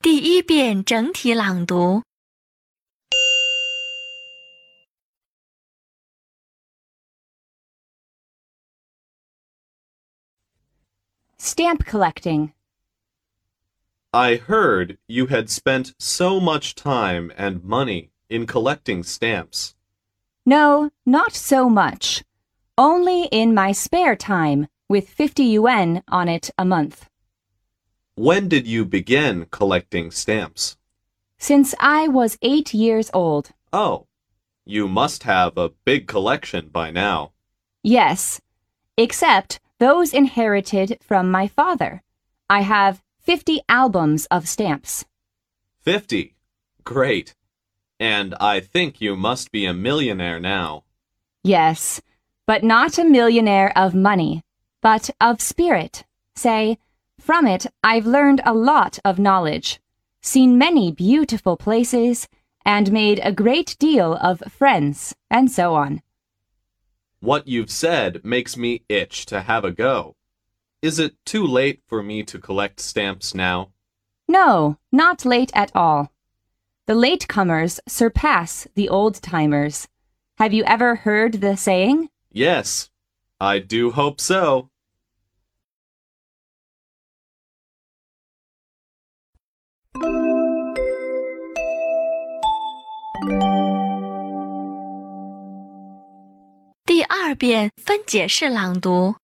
第一遍整体朗读。Stamp collecting. I heard you had spent so much time and money in collecting stamps. No, not so much. Only in my spare time, with 50 yuan on it a month. When did you begin collecting stamps? Since I was eight years old. Oh, you must have a big collection by now. Yes, except those inherited from my father. I have 50 albums of stamps. Fifty. Great. And I think you must be a millionaire now. Yes, but not a millionaire of money, but of spirit. Say, from it I've learned a lot of knowledge, seen many beautiful places, and made a great deal of friends, and so on. What you've said makes me itch to have a go. Is it too late for me to collect stamps now? No, not late at all. The latecomers surpass the old timers. Have you ever heard the saying? Yes, I do hope so. 二遍分解式朗读。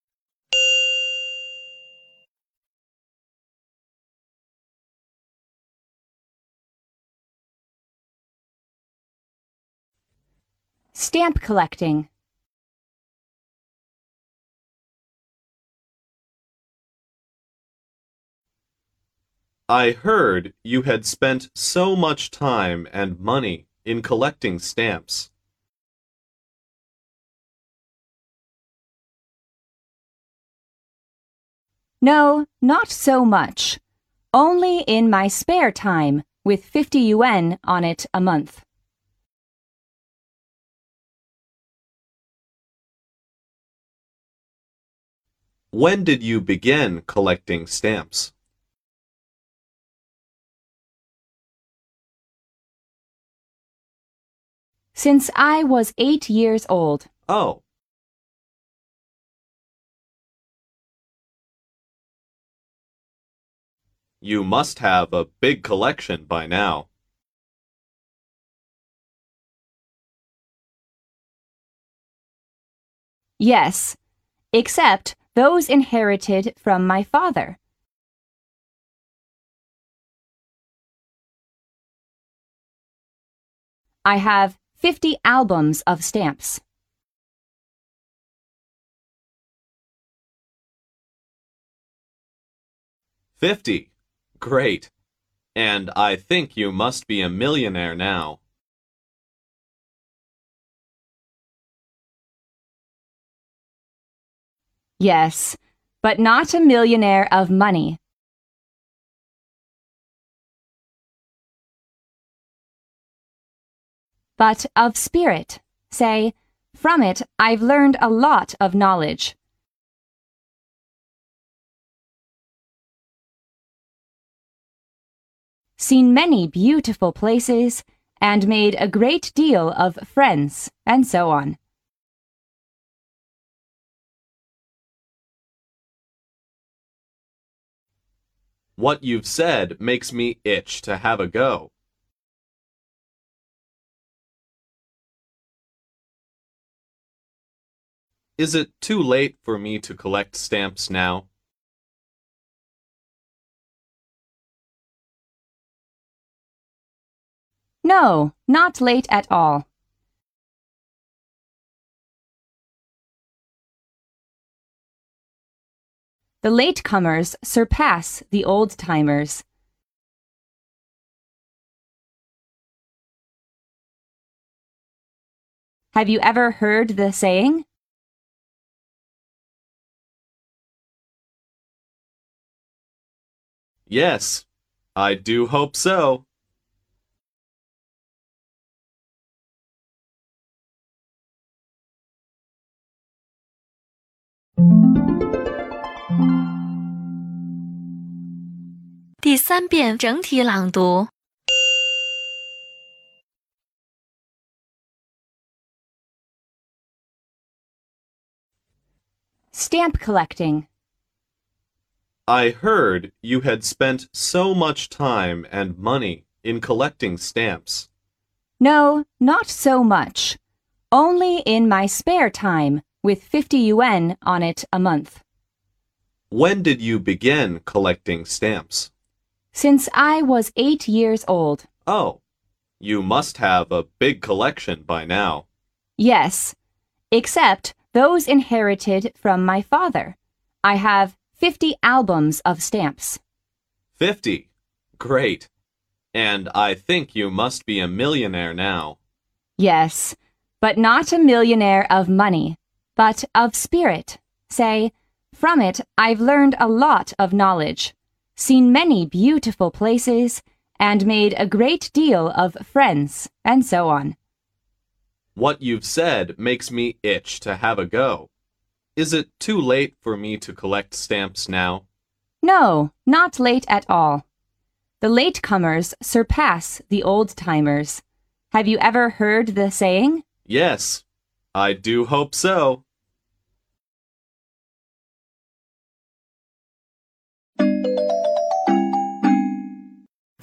Stamp collecting. I heard you had spent so much time and money in collecting stamps. No, not so much. Only in my spare time, with 50 yuan on it a month. When did you begin collecting stamps? Since I was eight years old. Oh, you must have a big collection by now. Yes, except those inherited from my father. I have 50 albums of stamps. Fifty. Great. And I think you must be a millionaire now. Yes, but not a millionaire of money. But of spirit. Say, from it I've learned a lot of knowledge. Seen many beautiful places, and made a great deal of friends, and so on. What you've said makes me itch to have a go. Is it too late for me to collect stamps now? No, not late at all. The latecomers surpass the old timers. Have you ever heard the saying? Yes, I do hope so. 第三遍整体朗读。 Stamp collecting. I heard you had spent so much time and money in collecting stamps. No, not so much. Only in my spare time, with 50 yuan on it a month. When did you begin collecting stamps? Since I was eight years old. Oh, you must have a big collection by now. Yes, except those inherited from my father. I have 50 albums of stamps. Fifty. Great. And I think you must be a millionaire now. Yes, but not a millionaire of money, but of spirit. Say, from it I've learned a lot of knowledge, seen many beautiful places, and made a great deal of friends, and so on. What you've said makes me itch to have a go. Is it too late for me to collect stamps now? No, not late at all. The latecomers surpass the old timers. Have you ever heard the saying? Yes, I do hope so.